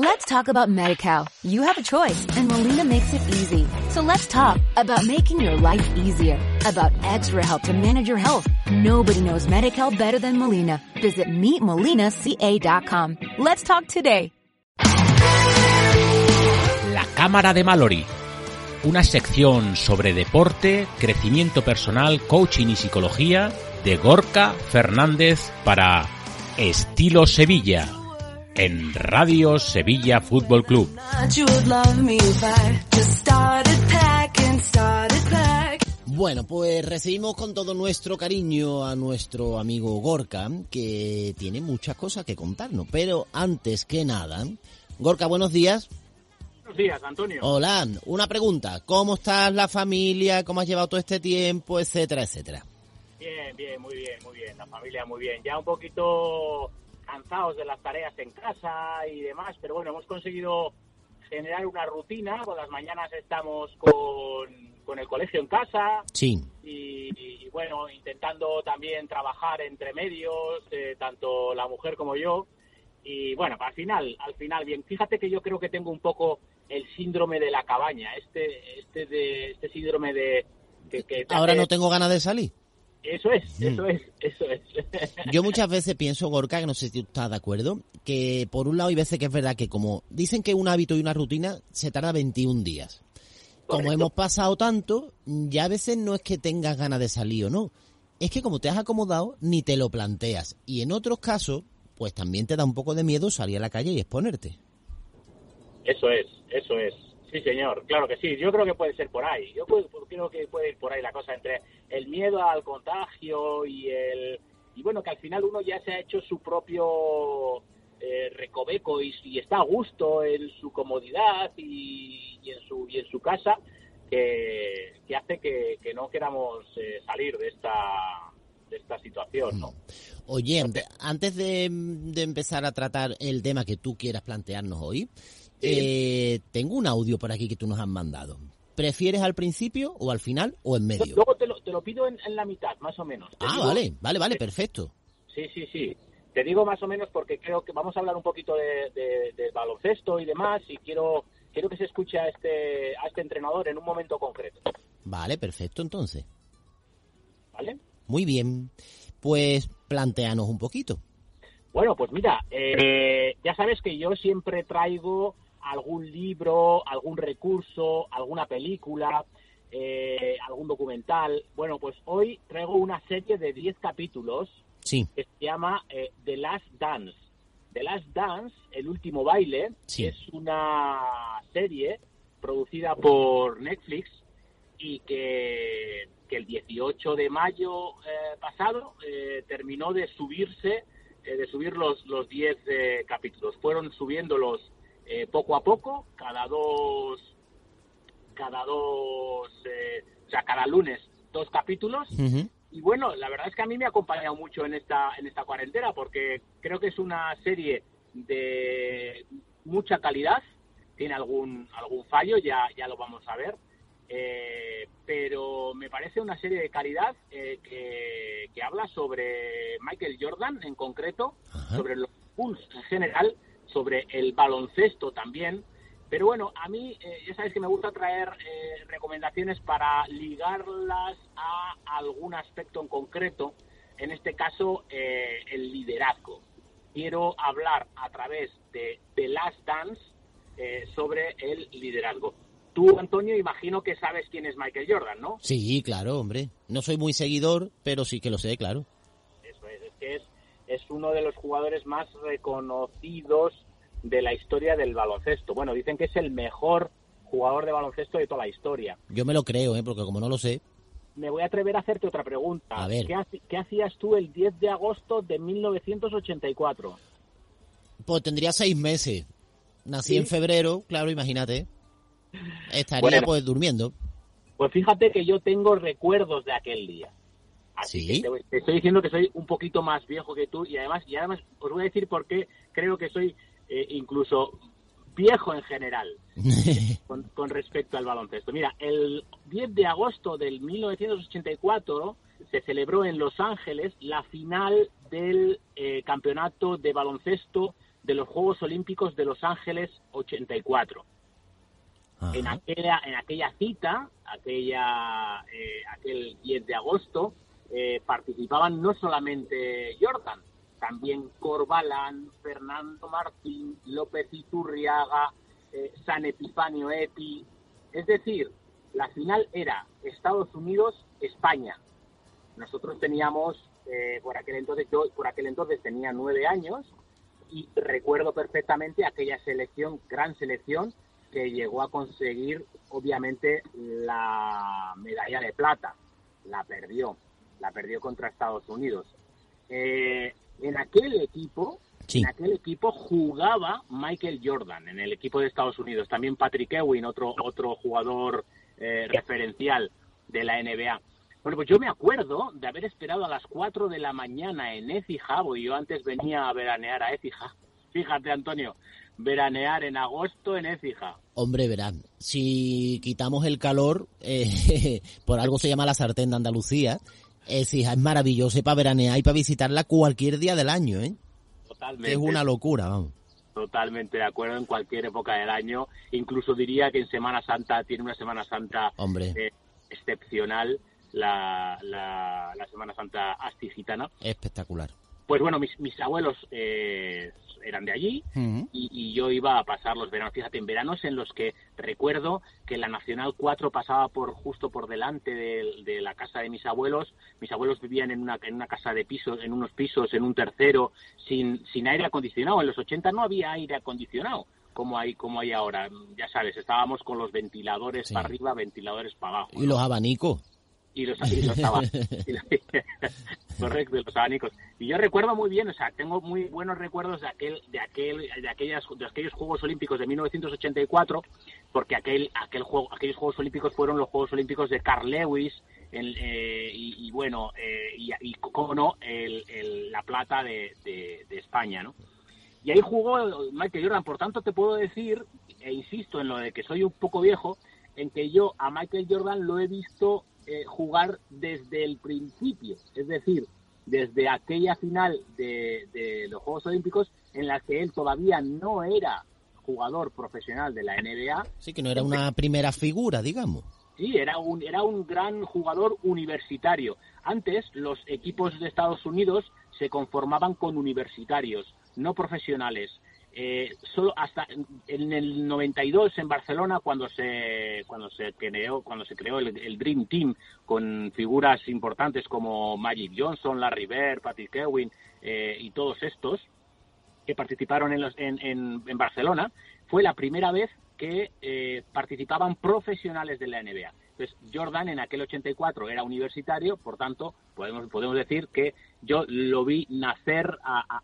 Let's talk about MediCal. You have a choice and Molina makes it easy. So let's talk about making your life easier, about extra help to manage your health. Nobody knows MediCal better than Molina. Visit meetmolinaca.com. Let's talk today. La Cámara de Mallory. Una sección sobre deporte, crecimiento personal, coaching y psicología de Gorka Fernández para Estilo Sevilla en Radio Sevilla Fútbol Club. Bueno, pues recibimos con todo nuestro cariño a nuestro amigo Gorka, que tiene muchas cosas que contarnos. Pero antes que nada, Gorka, buenos días. Buenos días, Antonio. Hola, una pregunta. ¿Cómo estás la familia? ¿Cómo has llevado todo este tiempo? Etcétera, etcétera. Bien, bien, muy bien, muy bien. La familia muy bien. Ya un poquito cansados de las tareas en casa y demás, pero bueno, hemos conseguido generar una rutina. Por las mañanas estamos con, con el colegio en casa. Sí. Y, y, bueno, intentando también trabajar entre medios, eh, tanto la mujer como yo. Y bueno, al final, al final, bien. Fíjate que yo creo que tengo un poco el síndrome de la cabaña, este, este de, este síndrome de que, que Ahora no tengo ganas de salir. Eso es, eso es, eso es. Yo muchas veces pienso, Gorka, que no sé si tú estás de acuerdo, que por un lado hay veces que es verdad que como dicen que un hábito y una rutina se tarda 21 días. Como Correcto. hemos pasado tanto, ya a veces no es que tengas ganas de salir o no. Es que como te has acomodado, ni te lo planteas. Y en otros casos, pues también te da un poco de miedo salir a la calle y exponerte. Eso es, eso es. Sí, señor, claro que sí. Yo creo que puede ser por ahí. Yo puedo- creo que puede ir por ahí la cosa entre el miedo al contagio y el y bueno que al final uno ya se ha hecho su propio eh, recoveco y, y está a gusto en su comodidad y, y en su y en su casa que, que hace que, no queramos eh, salir de esta de esta situación, ¿no? Oye, ante- antes de, de empezar a tratar el tema que tú quieras plantearnos hoy, eh, tengo un audio por aquí que tú nos has mandado. ¿Prefieres al principio o al final o en medio? Luego te lo, te lo pido en, en la mitad, más o menos. Te Ah, digo- vale, vale, vale, perfecto. Sí, sí, sí. Te digo más o menos porque creo que vamos a hablar un poquito de, de- de baloncesto y demás y quiero quiero que se escuche a este a este entrenador en un momento concreto, Vale, perfecto entonces. ¿vale? Muy bien. Pues planteanos un poquito. Bueno, pues mira, eh, ya sabes que yo siempre traigo algún libro, algún recurso, alguna película, eh, algún documental. Bueno, pues hoy traigo una serie de 10 capítulos Sí, que se llama eh, The Last Dance. The Last Dance, El último baile, Sí. es una serie producida por Netflix y que, que el 18 de mayo eh, pasado eh, terminó de subirse, eh, de subir los, los 10 eh, capítulos. Fueron subiéndolos eh, poco a poco, cada dos, cada dos, eh, o sea, cada lunes dos capítulos y bueno, la verdad es que a mí me ha acompañado mucho en esta en esta cuarentena porque creo que es una serie de mucha calidad. Tiene algún algún fallo, ya ya lo vamos a ver. Eh, pero me parece una serie de calidad eh, que, que habla sobre Michael Jordan en concreto, Ajá. sobre los Bulls en general, sobre el baloncesto también. Pero bueno, a mí eh, ya sabes que me gusta traer eh, recomendaciones para ligarlas a algún aspecto en concreto, en este caso eh, el liderazgo. Quiero hablar a través de The Last Dance eh, sobre el liderazgo. Tú, Antonio, imagino que sabes quién es Michael Jordan, ¿no? Sí, claro, hombre. No soy muy seguidor, pero sí que lo sé, claro. Eso es, es que es, es uno de los jugadores más reconocidos de la historia del baloncesto. Bueno, dicen que es el mejor jugador de baloncesto de toda la historia. Yo me lo creo, ¿eh? porque como no lo sé. Me voy a atrever a hacerte otra pregunta. A ver. ¿Qué, hacías tú el 10 de agosto de 1984? Pues tendría seis meses. Nací ¿Sí? en febrero, claro, imagínate. Estaría Bueno. pues durmiendo. Pues fíjate que yo tengo recuerdos de aquel día. Así ¿Sí? que te, te estoy diciendo que soy un poquito más viejo que tú y además, y además os voy a decir por qué creo que soy eh, incluso viejo en general con, con respecto al baloncesto. Mira, el 10 de agosto del 1984 se celebró en Los Ángeles la final del eh, campeonato de baloncesto de los Juegos Olímpicos de Los Ángeles 84. En aquella, en aquella cita, aquella, eh, aquel 10 de agosto, eh, participaban no solamente Jordan, también Corbalán, Fernando Martín, López Iturriaga, eh, San Epifanio Epi. Es decir, la final era Estados Unidos-España. Nosotros teníamos, eh, por aquel entonces, yo por aquel entonces tenía nueve años y recuerdo perfectamente aquella selección, gran selección, que llegó a conseguir, obviamente, la medalla de plata. La perdió, la perdió contra Estados Unidos. Eh, en aquel equipo, en aquel equipo jugaba Michael Jordan, en el equipo de Estados Unidos. También Patrick Ewing, otro, otro jugador eh, referencial de la NBA. Bueno, pues yo me acuerdo de haber esperado a las 4 de la mañana en Écija, porque yo antes venía a veranear a Écija. Fíjate, Antonio, veranear en agosto en Écija. Hombre, verán, si quitamos el calor, eh, por algo se llama la sartén de Andalucía, Écija es maravilloso para veranear y para visitarla cualquier día del año, ¿eh? Totalmente. Es una locura, vamos. Totalmente de acuerdo en cualquier época del año. Incluso diría que en Semana Santa tiene una Semana Santa Hombre. Eh, excepcional, la, la, la Semana Santa astigitana. Espectacular. Pues bueno, mis, mis abuelos eh, eran de allí y, y, yo iba a pasar los veranos. Fíjate, en veranos en los que recuerdo que la Nacional 4 pasaba por justo por delante de, de, la casa de mis abuelos. Mis abuelos vivían en una, en una casa de pisos, en unos pisos, en un tercero, sin, sin aire acondicionado. En los 80 no había aire acondicionado como hay como hay ahora. Ya sabes, estábamos con los ventiladores Sí. para arriba, ventiladores para abajo. Y los abanicos. Y los, y y los- correcto los abanicos. Y yo recuerdo muy bien o sea tengo muy buenos recuerdos de aquel de aquel de aquellas de aquellos Juegos Olímpicos de 1984 porque aquel aquel juego aquellos Juegos Olímpicos fueron los Juegos Olímpicos de Carl Lewis eh, y, bueno eh, y, y cómo no el, la plata de, de- de España no y ahí jugó Michael Jordan. Por tanto te puedo decir e insisto en lo de que soy un poco viejo en que yo a Michael Jordan lo he visto eh, jugar desde el principio, es decir, desde aquella final de, de los Juegos Olímpicos en la que él todavía no era jugador profesional de la NBA, Sí, que no era una primera figura, digamos. Sí, era un, era un gran jugador universitario. Antes los equipos de Estados Unidos se conformaban con universitarios, no profesionales. Eh, solo hasta en el 92 en Barcelona cuando se cuando se creó cuando se creó el, Dream Team con figuras importantes como Magic Johnson, Larry Bird, Patrick Ewing eh, y todos estos que participaron en, los, en, Barcelona fue la primera vez que eh, participaban profesionales de la NBA. Entonces, Jordan en aquel 84 era universitario, por tanto, podemos, podemos decir que yo lo vi nacer a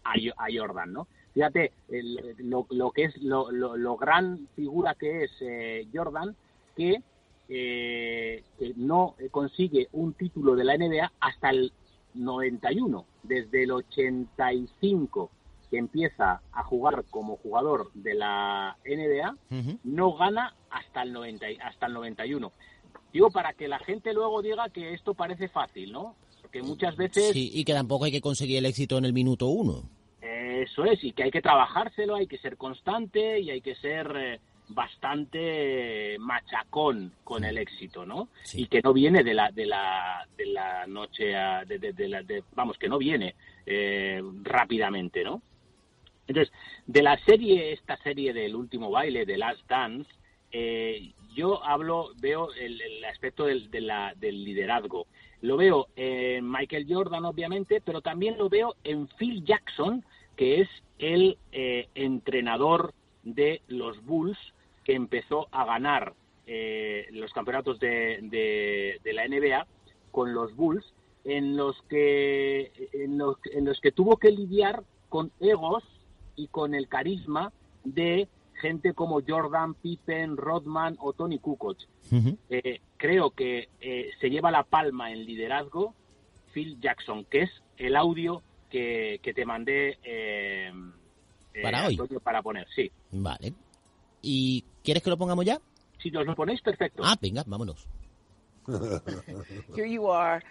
Jordan, ¿no? Fíjate, el, lo, lo, que es, lo, lo, lo, gran figura que es eh, Jordan, que, eh, que no consigue un título de la NBA hasta el 91, desde el 85 que empieza a jugar como jugador de la NBA, uh -huh. no gana hasta el 90, hasta el 91. Digo para que la gente luego diga que esto parece fácil, ¿no? Porque muchas veces sí, y que tampoco hay que conseguir el éxito en el minuto uno. Eso es, y que hay que trabajárselo, hay que ser constante y hay que ser eh, bastante machacón con el éxito, ¿no? Sí. Y que no viene de la de la de la noche a, de, de, de, la, de vamos que no viene eh, rápidamente, ¿no? Entonces, de la serie, esta serie del último baile, de Last Dance, eh, yo hablo, veo el, el aspecto del, la, del liderazgo. Lo veo en Michael Jordan, obviamente, pero también lo veo en Phil Jackson, que es el eh, entrenador de los Bulls, que empezó a ganar eh, los campeonatos de, de, de, la NBA con los Bulls, en los que en los, en los que tuvo que lidiar con egos y con el carisma de gente como Jordan, Pippen, Rodman o Tony Kukoc. Uh -huh. eh, creo que eh, se lleva la palma en liderazgo Phil Jackson, que es el audio que, que te mandé eh, para hoy. Para poner, sí. Vale. ¿Y quieres que lo pongamos ya? Si nos lo ponéis, perfecto. Ah, venga, vámonos. Here you are.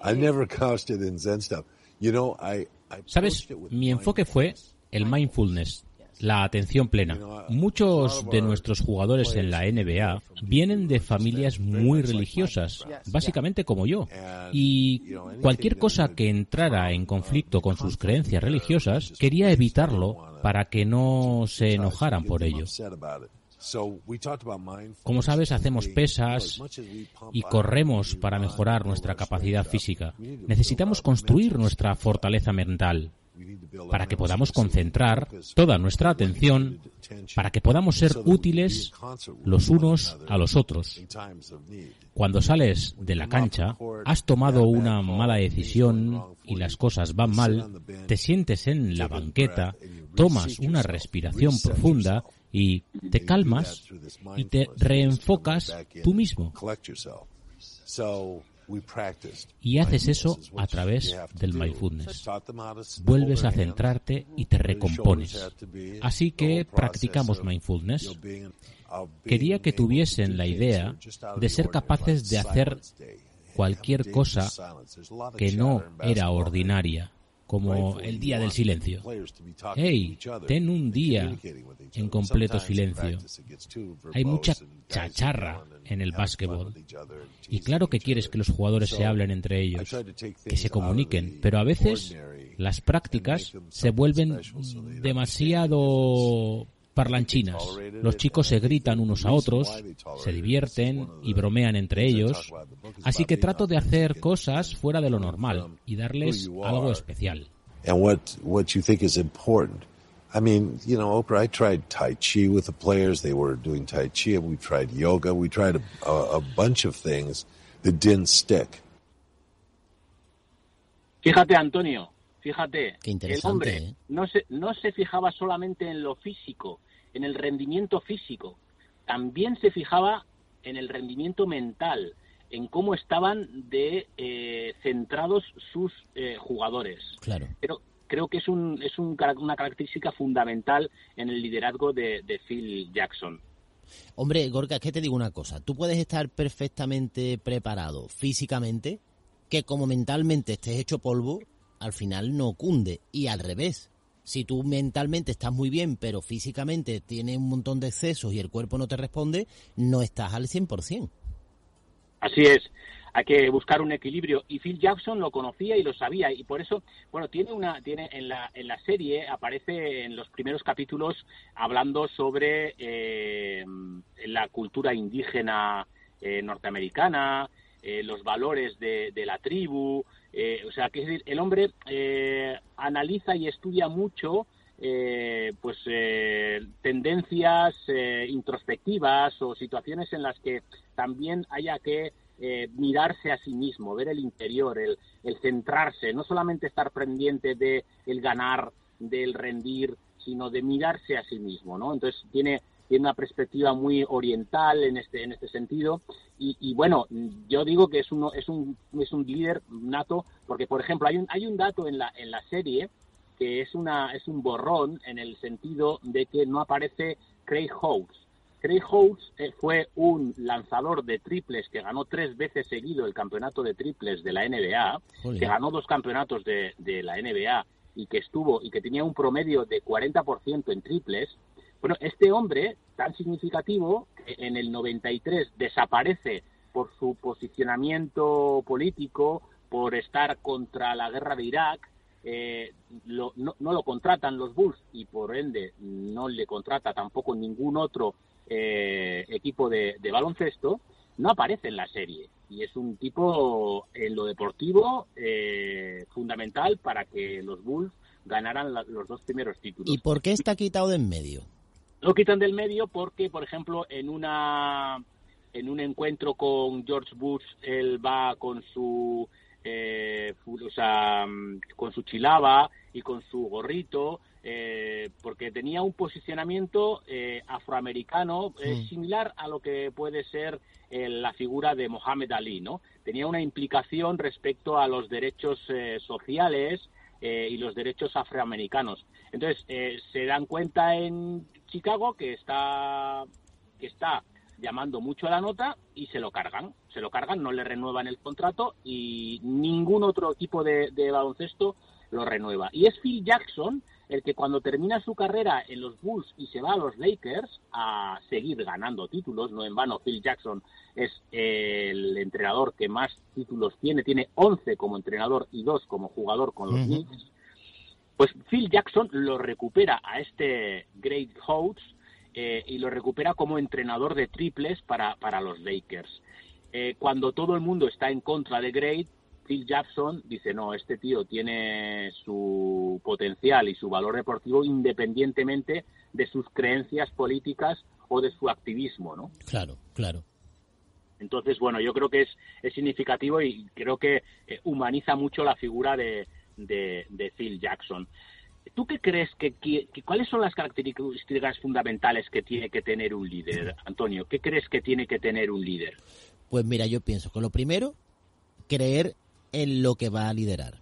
I never it in Zen stuff. You know, I, I ¿Sabes? Mi enfoque fue el mindfulness. La atención plena. Muchos de nuestros jugadores en la NBA vienen de familias muy religiosas, básicamente como yo. Y cualquier cosa que entrara en conflicto con sus creencias religiosas, quería evitarlo para que no se enojaran por ello. Como sabes, hacemos pesas y corremos para mejorar nuestra capacidad física. Necesitamos construir nuestra fortaleza mental para que podamos concentrar toda nuestra atención, para que podamos ser útiles los unos a los otros. Cuando sales de la cancha, has tomado una mala decisión y las cosas van mal, te sientes en la banqueta, tomas una respiración profunda y te calmas y te reenfocas tú mismo. Y haces eso a través del mindfulness. Vuelves a centrarte y te recompones. Así que practicamos mindfulness. Quería que tuviesen la idea de ser capaces de hacer cualquier cosa que no era ordinaria como el día del silencio. Hey, ten un día en completo silencio. Hay mucha chacharra en el básquetbol. Y claro que quieres que los jugadores se hablen entre ellos, que se comuniquen, pero a veces las prácticas se vuelven demasiado parlanchinas. Los chicos se gritan unos a otros, se divierten y bromean entre ellos. Así que trato de hacer cosas fuera de lo normal y darles algo especial. I mean, you know, Oprah, I tried Tai Chi with the players. They were doing Tai Chi and we tried yoga. We tried a, a, a bunch of things that didn't stick. Fíjate, Antonio, fíjate, Qué el hombre ¿eh? no, se, no se fijaba solamente en lo físico, en el rendimiento físico, también se fijaba en el rendimiento mental, en cómo estaban de eh, centrados sus eh, jugadores. Claro. Pero creo que es, un, es un, una característica fundamental en el liderazgo de, de Phil Jackson. Hombre, Gorka, es que te digo una cosa. Tú puedes estar perfectamente preparado físicamente, que como mentalmente estés hecho polvo, al final no cunde. Y al revés. Si tú mentalmente estás muy bien, pero físicamente tienes un montón de excesos y el cuerpo no te responde, no estás al 100%. Así es, hay que buscar un equilibrio y Phil Jackson lo conocía y lo sabía y por eso, bueno, tiene una tiene en la en la serie aparece en los primeros capítulos hablando sobre eh, la cultura indígena eh, norteamericana, eh, los valores de, de la tribu, eh, o sea, que el hombre eh, analiza y estudia mucho eh, pues eh, tendencias eh, introspectivas o situaciones en las que también haya que mirarse a sí mismo, ver el interior, el, el centrarse, no solamente estar pendiente de el ganar, del rendir, sino de mirarse a sí mismo, ¿no? Entonces tiene tiene una perspectiva muy oriental en este en este sentido y, y bueno yo digo que es uno es un es un líder nato porque por ejemplo hay un hay un dato en la en la serie que es una es un borrón en el sentido de que no aparece Craig Hawks. Craig Hawks eh, fue un lanzador de triples que ganó tres veces seguido el campeonato de triples de la NBA, que ganó dos campeonatos de, de la NBA y que estuvo y que tenía un promedio de 40% en triples. Bueno, este hombre tan significativo que en el 93 desaparece por su posicionamiento político, por estar contra la guerra de Irak, eh, lo- no, lo contratan los Bulls y por ende no le contrata tampoco ningún otro eh, equipo de, de baloncesto, no aparece en la serie. Y es un tipo en lo deportivo eh, fundamental para que los Bulls ganaran la- los dos primeros títulos. ¿Y por qué está quitado de en medio? Lo quitan del medio porque, por ejemplo, en una en un encuentro con George Bush, él va con su eh, o sea, mm, con su chilaba y con su gorrito, eh, porque tenía un posicionamiento eh, afroamericano eh, Mm. similar a lo que puede ser eh, la figura de Mohammed Ali, ¿no? Tenía una implicación respecto a los derechos eh, sociales y los derechos afroamericanos. Entonces se dan cuenta en Chicago que está que está llamando mucho a la nota y se lo cargan, se lo cargan, no le renuevan el contrato y ningún otro equipo de, de baloncesto lo renueva. Y es Phil Jackson el que cuando termina su carrera en los Bulls y se va a los Lakers a seguir ganando títulos, no en vano, Phil Jackson es el entrenador que más títulos tiene, tiene 11 como entrenador y 2 como jugador con los Knicks, pues Phil Jackson lo recupera a este Great House eh, y lo recupera como entrenador de triples para, para los Lakers. Eh, cuando todo el mundo está en contra de Great, Phil Jackson dice, no, este tío tiene su potencial y su valor deportivo independientemente de sus creencias políticas o de su activismo, ¿no? Claro, claro. Entonces, bueno, yo creo que es, es significativo y creo que eh, humaniza mucho la figura de, de, Phil Jackson. ¿Tú qué crees que, cuáles son las características fundamentales que tiene que tener un líder, Antonio? ¿Qué crees que tiene que tener un líder? Pues mira, yo pienso que lo primero, creer en lo que va a liderar.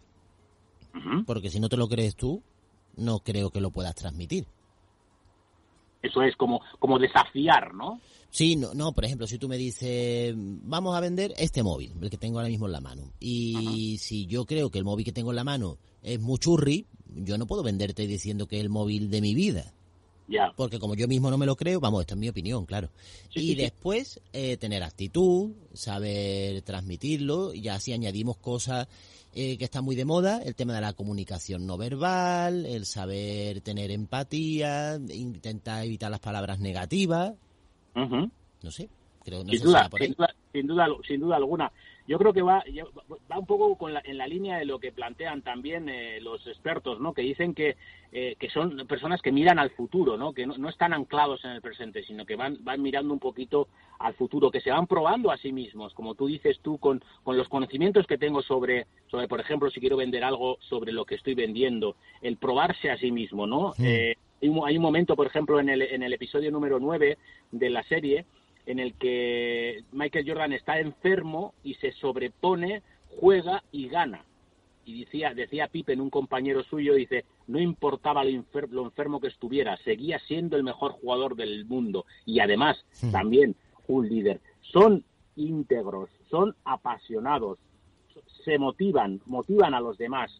Porque si no te lo crees tú, no creo que lo puedas transmitir. Eso es como, como desafiar, ¿no? Sí, no, no, por ejemplo, si tú me dices, vamos a vender este móvil, el que tengo ahora mismo en la mano, y si yo creo que el móvil que tengo en la mano es muy churri, yo no puedo venderte diciendo que es el móvil de mi vida. Ya. Porque como yo mismo no me lo creo, vamos, esto es mi opinión, claro. y después eh, tener actitud, saber transmitirlo, y así añadimos cosas eh, que están muy de moda, el tema de la comunicación no verbal, el saber tener empatía, intentar evitar las palabras negativas, no sé, creo no sin, duda, sin, duda, sin, duda, alguna. Yo creo que va, va un poco con en la línea de lo que plantean también eh, los expertos, ¿no? Que dicen que, eh, que son personas que miran al futuro, ¿no? Que no, están anclados en el presente, sino que van, van mirando un poquito al futuro, que se van probando a sí mismos, como tú dices tú, con, con los conocimientos que tengo sobre, sobre, por ejemplo, si quiero vender algo sobre lo que estoy vendiendo, el probarse a sí mismo, ¿no? Eh, hay un momento, por ejemplo, en el, en el episodio número 9 de la serie, en el que Michael Jordan está enfermo y se sobrepone, juega y gana. Y decía, decía Pippen, un compañero suyo, dice, no importaba lo, enfermo que estuviera, seguía siendo el mejor jugador del mundo y además también un líder. Son íntegros, son apasionados, se motivan, motivan a los demás.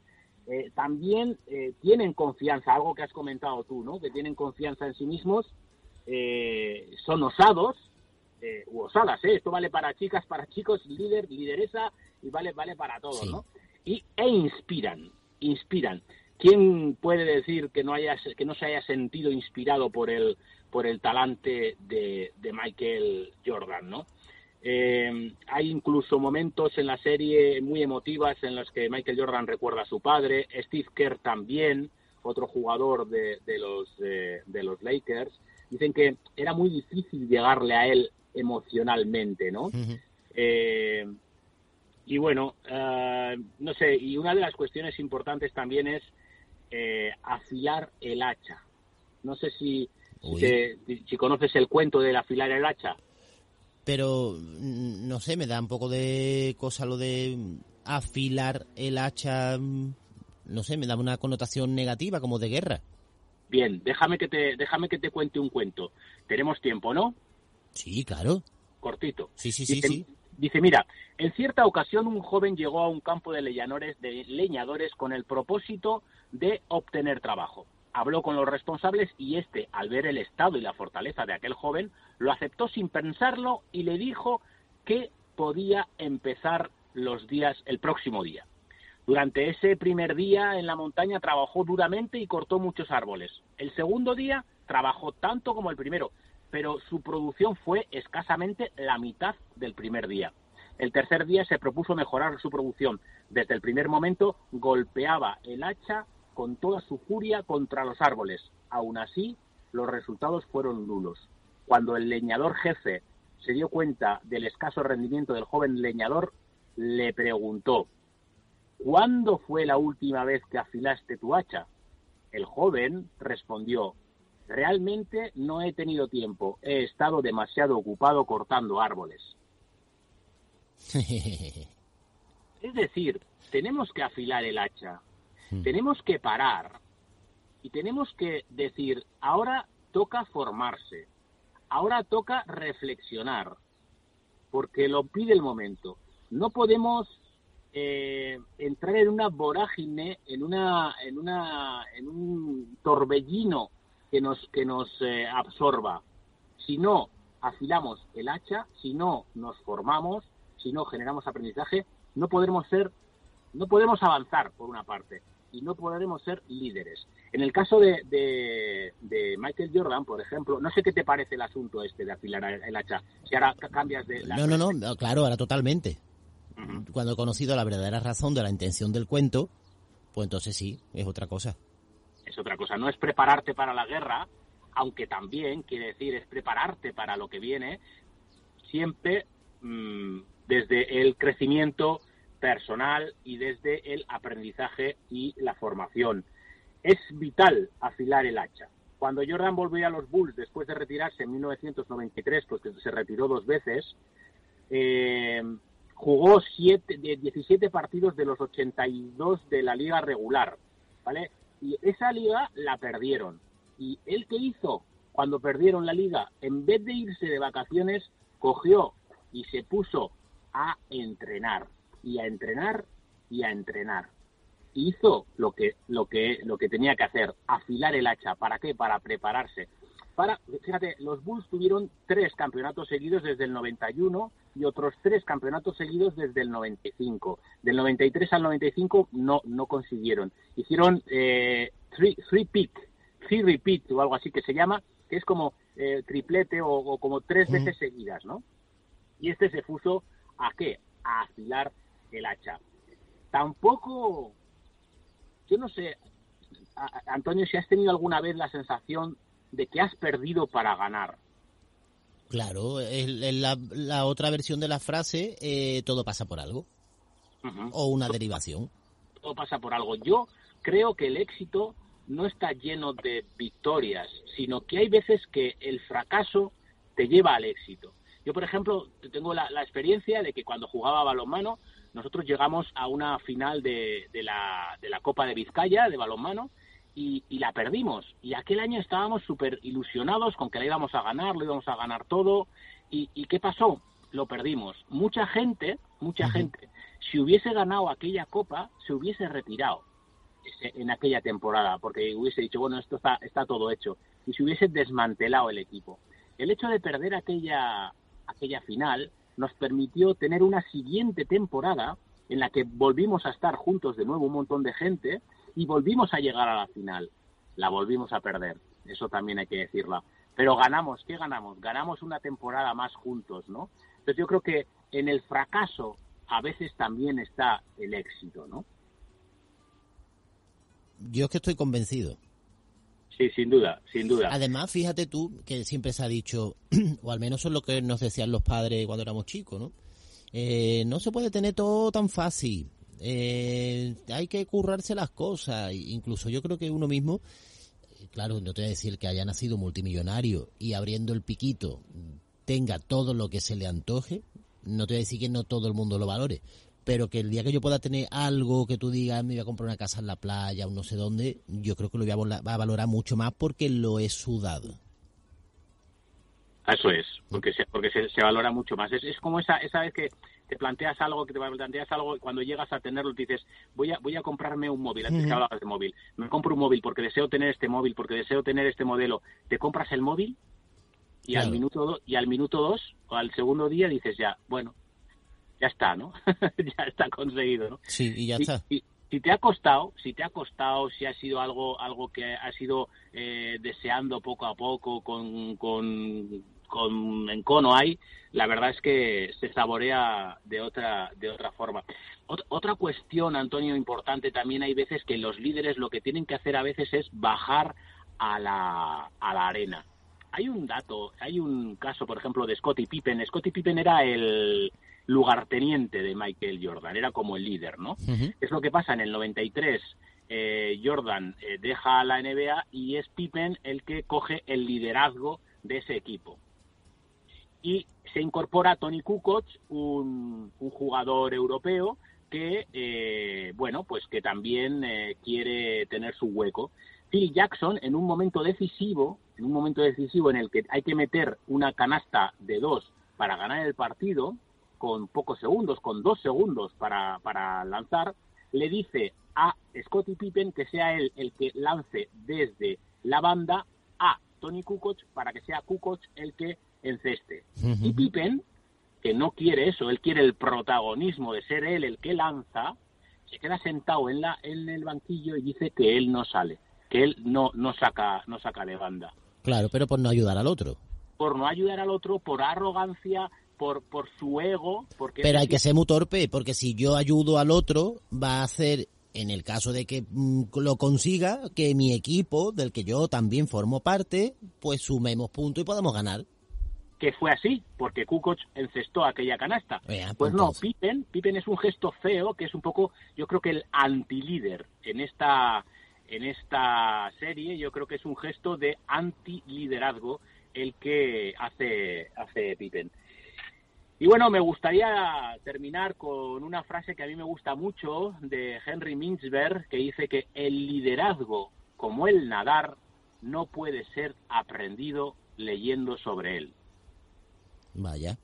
Eh, también eh, tienen confianza, algo que has comentado tú, ¿no? Que tienen confianza en sí mismos, eh, son osados, u osadas, ¿eh? Esto vale para chicas, para chicos, líder, lideresa, y vale, vale para todos, ¿no? Y, e inspiran, inspiran. ¿Quién puede decir que no, haya, que no se haya sentido inspirado por el, por el talante de, de Michael Jordan, ¿no? Eh, hay incluso momentos en la serie muy emotivas en los que Michael Jordan recuerda a su padre, Steve Kerr también, otro jugador de, los, de, los Lakers. Dicen que era muy difícil llegarle a él emocionalmente, ¿no? Eh, y bueno, eh, no sé, y una de las cuestiones importantes también es afilar el hacha. No sé si, si, conoces el cuento del afilar el hacha pero mm, no sé, me da un poco de cosa lo de afilar el hacha, mm, no sé, me da una connotación negativa como de guerra. Bien, déjame que te déjame que te cuente un cuento. Tenemos tiempo, ¿no? Sí, claro. Cortito. Sí, sí, sí, sí. Dice, mira, en cierta ocasión un joven llegó a un campo de leñadores, de leñadores con el propósito de obtener trabajo habló con los responsables y este, al ver el estado y la fortaleza de aquel joven, lo aceptó sin pensarlo y le dijo que podía empezar los días el próximo día. Durante ese primer día en la montaña trabajó duramente y cortó muchos árboles. El segundo día trabajó tanto como el primero, pero su producción fue escasamente la mitad del primer día. El tercer día se propuso mejorar su producción. Desde el primer momento golpeaba el hacha con toda su furia contra los árboles. Aún así, los resultados fueron nulos. Cuando el leñador jefe se dio cuenta del escaso rendimiento del joven leñador, le preguntó, ¿Cuándo fue la última vez que afilaste tu hacha? El joven respondió, Realmente no he tenido tiempo, he estado demasiado ocupado cortando árboles. es decir, tenemos que afilar el hacha, Mm. Tenemos que parar y tenemos que decir, ahora toca formarse, ahora toca reflexionar, porque lo pide el momento. No podemos eh, entrar en una vorágine, en una, en una, en un torbellino que nos, que nos eh, absorba. Si no afilamos el hacha, si no nos formamos, si no generamos aprendizaje, no podremos ser, no podemos avanzar por una parte y no podremos ser líderes. En el caso de, de, Michael Jordan, por ejemplo, no sé qué te parece el asunto este de afilar el hacha. Si ahora cambias de... No, no, no, claro, ahora totalmente. Cuando he conocido la verdadera razón de la intención del cuento, pues entonces sí, es otra cosa. Es otra cosa, no es prepararte para la guerra, aunque también quiere decir es prepararte para lo que viene, siempre mm, desde el crecimiento personal y desde el aprendizaje y la formación. Es vital afilar el hacha. Cuando Jordan volvió a los Bulls después de retirarse en 1993, pues que se retiró dos veces, eh, jugó siete, 17 partidos de los 82 de la liga regular, ¿vale? Y esa liga la perdieron. ¿Y él qué hizo cuando perdieron la liga? En vez de irse de vacaciones, cogió y se puso a entrenar y a entrenar y a entrenar. Hizo lo que, lo que, lo que tenía que hacer, afilar el hacha. ¿Para qué? Para prepararse. Para, fíjate, los Bulls tuvieron tres campeonatos seguidos desde el 91 y otros tres campeonatos seguidos desde el 95. Del 93 al 95 no, no consiguieron. Hicieron eh, three, three pick, three repeat o algo así que se llama, que es como eh, triplete o, como tres veces seguidas, ¿no? Y este se puso a qué? A afilar el hacha. Tampoco, yo no sé, Antonio, si has tenido alguna vez la sensación de que has perdido para ganar. Claro, es la, otra versión de la frase, eh, todo pasa por algo. O una derivación. Todo pasa por algo. Yo creo que el éxito no está lleno de victorias, sino que hay veces que el fracaso te lleva al éxito. Yo, por ejemplo, tengo la, experiencia de que cuando jugaba balonmano, nosotros llegamos a una final de, la, de la Copa de Vizcaya de balonmano y, la perdimos. Y aquel año estábamos súper ilusionados con que la íbamos a ganar, lo íbamos a ganar todo. ¿Y, qué pasó? Lo perdimos. Mucha gente, mucha gente, si hubiese ganado aquella copa, se hubiese retirado en aquella temporada, porque hubiese dicho, bueno, esto está, está todo hecho. Y se hubiese desmantelado el equipo. El hecho de perder aquella, aquella final nos permitió tener una siguiente temporada en la que volvimos a estar juntos de nuevo un montón de gente y volvimos a llegar a la final. La volvimos a perder, eso también hay que decirlo. Pero ganamos, ¿qué ganamos? Ganamos una temporada más juntos, ¿no? Entonces yo creo que en el fracaso a veces también está el éxito, ¿no? Yo es que estoy convencido. Sí, sin duda, sin duda. Además, fíjate tú que siempre se ha dicho, o al menos es lo que nos decían los padres cuando éramos chicos, ¿no? Eh, no se puede tener todo tan fácil eh, hay que currarse las cosas. Incluso yo creo que uno mismo, eh, claro, no te voy a decir que haya nacido multimillonario y abriendo el piquito tenga todo lo que se le antoje. No te voy a decir que no todo el mundo lo valore, pero que el día que yo pueda tener algo que tú digas, me voy a comprar una casa en la playa o no sé dónde, yo creo que lo voy a, valorar mucho más porque lo he sudado. Eso es, porque se, porque se, valora mucho más. Es, es como esa, esa vez que te planteas algo, que te planteas algo y cuando llegas a tenerlo te dices, voy a, voy a comprarme un móvil, antes que hablabas de móvil, me compro un móvil porque deseo tener este móvil, porque deseo tener este modelo, te compras el móvil y al minuto y al minuto dos o al segundo día dices ya, bueno, ya está, ¿no? ya está conseguido, ¿no? Sí, y ya está. Y, si te ha costado, si te ha costado, si ha sido algo, algo que has ido eh, deseando poco a poco, con, con con encono hay, la verdad es que se saborea de otra, de otra forma. otra cuestión, Antonio, importante también hay veces que los líderes lo que tienen que hacer a veces es bajar a la, a la arena. Hay un dato, hay un caso, por ejemplo, de Scottie Pippen. Scottie Pippen era el lugarteniente de Michael Jordan, era como el líder, ¿no? Es lo que pasa en el 93. Eh, Jordan eh, deja a la NBA y es Pippen el que coge el liderazgo de ese equipo y se incorpora Tony Kukoc, un, jugador europeo que, eh, bueno, pues que también eh, quiere tener su hueco. Phil Jackson, en un momento decisivo, en un momento decisivo en el que hay que meter una canasta de dos para ganar el partido, con pocos segundos, con dos segundos para, para lanzar, le dice a Scottie Pippen que sea él el que lance desde la banda a Tony Kukoc para que sea Kukoc el que enceste. Y Pippen, que no quiere eso, él quiere el protagonismo de ser él el que lanza, se queda sentado en, la, en el banquillo y dice que él no sale, que él no, no, saca, no saca de banda. Claro, pero por no ayudar al otro. Por no ayudar al otro, por arrogancia, por, por su ego. Porque pero hay que ser muy torpe, porque si yo ayudo al otro, va a hacer, en el caso de que mm, lo consiga, que mi equipo, del que yo también formo parte, pues sumemos puntos y podamos ganar que fue así, porque Kukoc encestó aquella canasta. pues, pues no, Pippen, Pippen es un gesto feo, que es un poco, yo creo que el antilíder en esta, en esta serie, yo creo que es un gesto de antiliderazgo el que hace, hace Pippen. Y bueno, me gustaría terminar con una frase que a mí me gusta mucho de Henry Mintzberg, que dice que el liderazgo, como el nadar, no puede ser aprendido leyendo sobre él. Vaya.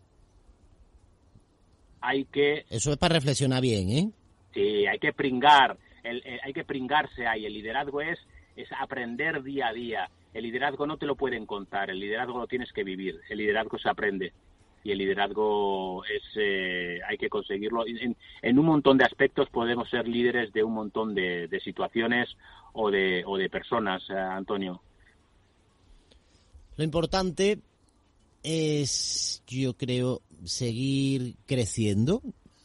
Hay que... Eso es para reflexionar bien, ¿eh? Sí, hay que pringar, el, hay que pringarse ahí. El liderazgo es, es aprender día a día. El liderazgo no te lo pueden contar, el liderazgo lo tienes que vivir. El liderazgo se aprende y el liderazgo es eh, hay que conseguirlo en, en, un montón de aspectos podemos ser líderes de un montón de, de situaciones o de, o de personas eh, Antonio lo importante es, yo creo, seguir creciendo,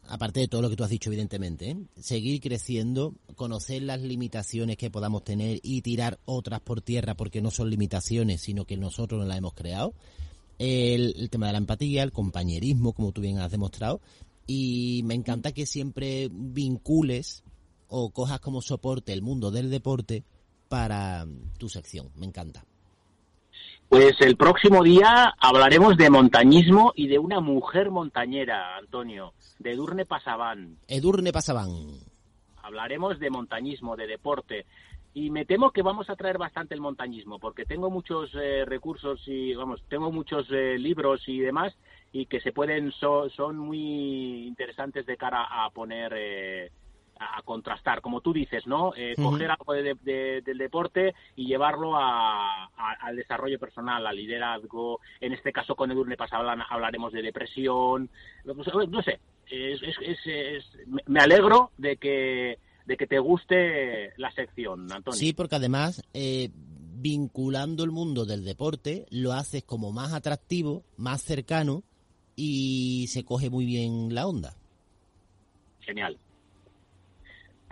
aparte de todo lo que tú has dicho, evidentemente, ¿eh? seguir creciendo, conocer las limitaciones que podamos tener y tirar otras por tierra porque no son limitaciones, sino que nosotros nos las hemos creado. El, el tema de la empatía, el compañerismo, como tú bien has demostrado, y me encanta que siempre vincules o cojas como soporte el mundo del deporte para tu sección. Me encanta. Pues el próximo día hablaremos de montañismo y de una mujer montañera, Antonio, de Edurne Pasabán. Edurne Pasabán. Hablaremos de montañismo, de deporte. Y me temo que vamos a traer bastante el montañismo, porque tengo muchos eh, recursos y, vamos, tengo muchos eh, libros y demás, y que se pueden, so, son muy interesantes de cara a poner eh, a, contrastar, como tú dices, ¿no? Eh, coger algo de, de, del deporte y llevarlo a, al desarrollo personal, al liderazgo. En este caso, con Edurne Paz hablaremos de depresión. No sé, es, es, me alegro de que, de que te guste la sección, Antonio. Sí, porque además, eh, vinculando el mundo del deporte, lo haces como más atractivo, más cercano y se coge muy bien la onda. Genial.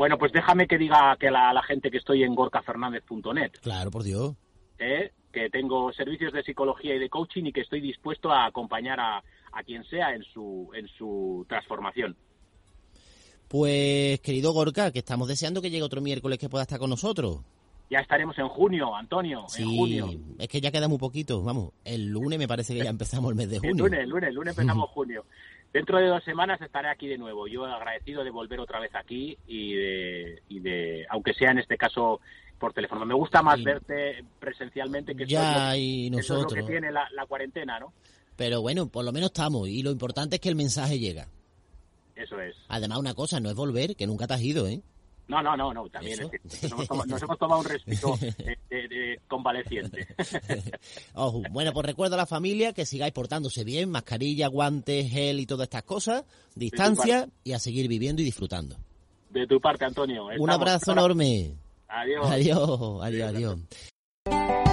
Bueno, pues déjame que diga que la, la gente que estoy en gorkafernández.net. Claro, por Dios. ¿Eh? Que tengo servicios de psicología y de coaching y que estoy dispuesto a acompañar a, a quien sea en su, en su transformación. Pues, querido Gorka, que estamos deseando que llegue otro miércoles que pueda estar con nosotros. Ya estaremos en junio, Antonio, sí, en junio. es que ya queda muy poquito, vamos, el lunes me parece que ya empezamos el mes de junio. El lunes, el lunes, el lunes empezamos junio. Dentro de dos semanas estaré aquí de nuevo. Yo agradecido de volver otra vez aquí y de, y de aunque sea en este caso por teléfono. Me gusta más verte presencialmente que Ya, eso y eso es lo nosotros. que tiene la, la cuarentena, ¿no? Pero bueno, por lo menos estamos y lo importante es que el mensaje llega. Eso es. Además, una cosa, no es volver, que nunca te has ido, ¿eh? No, no, no, no, también es nos hemos, tomado, nos hemos tomado un respiro de, de- de convaleciente. Ojo. Bueno, pues recuerdo a la familia que sigáis portándose bien, mascarilla, guantes, gel y todas estas cosas, distancia y a seguir viviendo y disfrutando. De tu parte, Antonio. Un abrazo enorme. Adiós. Adiós, adiós, adiós.